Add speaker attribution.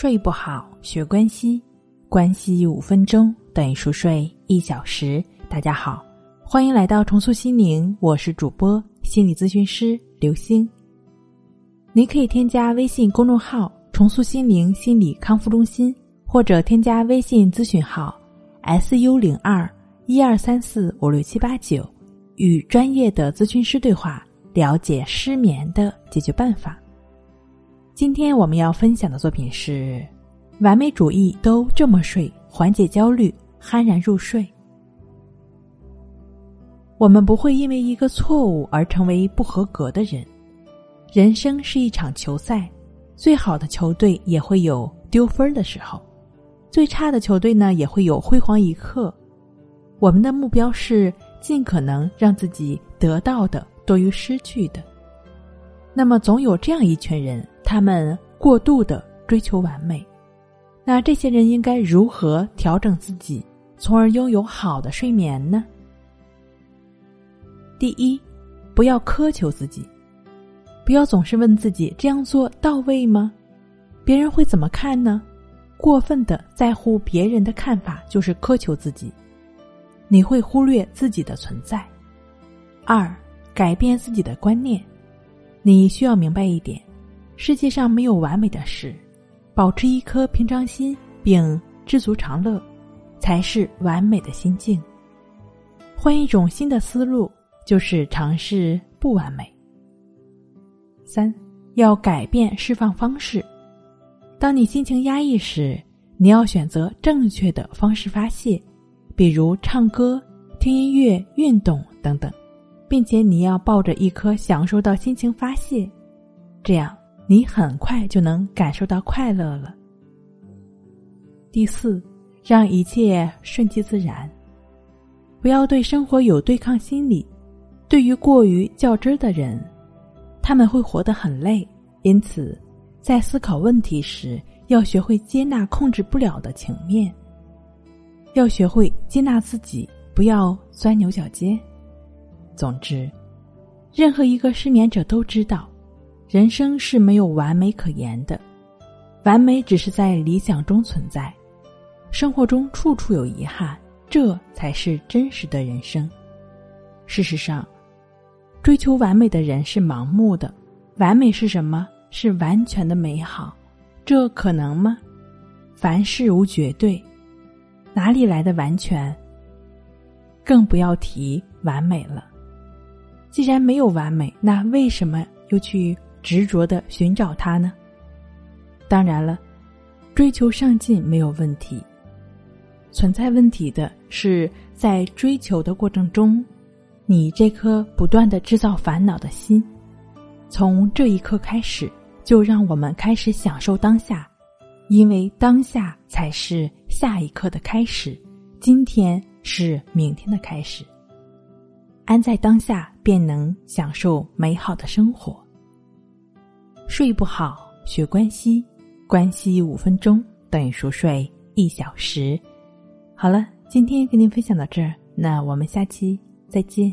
Speaker 1: 睡不好，学关西，关系五分钟等于熟睡一小时。大家好，欢迎来到重塑心灵，我是主播心理咨询师刘星。您可以添加微信公众号“重塑心灵心理康复中心”，或者添加微信咨询号 “su 零二一二三四五六七八九”，与专业的咨询师对话，了解失眠的解决办法。今天我们要分享的作品是：完美主义都这么睡，缓解焦虑，酣然入睡。我们不会因为一个错误而成为不合格的人。人生是一场球赛，最好的球队也会有丢分的时候，最差的球队呢也会有辉煌一刻。我们的目标是尽可能让自己得到的多于失去的。那么，总有这样一群人。他们过度的追求完美，那这些人应该如何调整自己，从而拥有好的睡眠呢？第一，不要苛求自己，不要总是问自己这样做到位吗？别人会怎么看呢？过分的在乎别人的看法，就是苛求自己，你会忽略自己的存在。二，改变自己的观念，你需要明白一点。世界上没有完美的事，保持一颗平常心并知足常乐，才是完美的心境。换一种新的思路，就是尝试不完美。三，要改变释放方式。当你心情压抑时，你要选择正确的方式发泄，比如唱歌、听音乐、运动等等，并且你要抱着一颗享受到心情发泄，这样。你很快就能感受到快乐了。第四，让一切顺其自然，不要对生活有对抗心理。对于过于较真的人，他们会活得很累。因此，在思考问题时，要学会接纳控制不了的情面，要学会接纳自己，不要钻牛角尖。总之，任何一个失眠者都知道。人生是没有完美可言的，完美只是在理想中存在，生活中处处有遗憾，这才是真实的人生。事实上，追求完美的人是盲目的。完美是什么？是完全的美好，这可能吗？凡事无绝对，哪里来的完全？更不要提完美了。既然没有完美，那为什么又去？执着的寻找它呢？当然了，追求上进没有问题。存在问题的是，在追求的过程中，你这颗不断的制造烦恼的心。从这一刻开始，就让我们开始享受当下，因为当下才是下一刻的开始。今天是明天的开始。安在当下，便能享受美好的生活。睡不好，学关西，关西五分钟等于熟睡一小时。好了，今天跟您分享到这儿，那我们下期再见。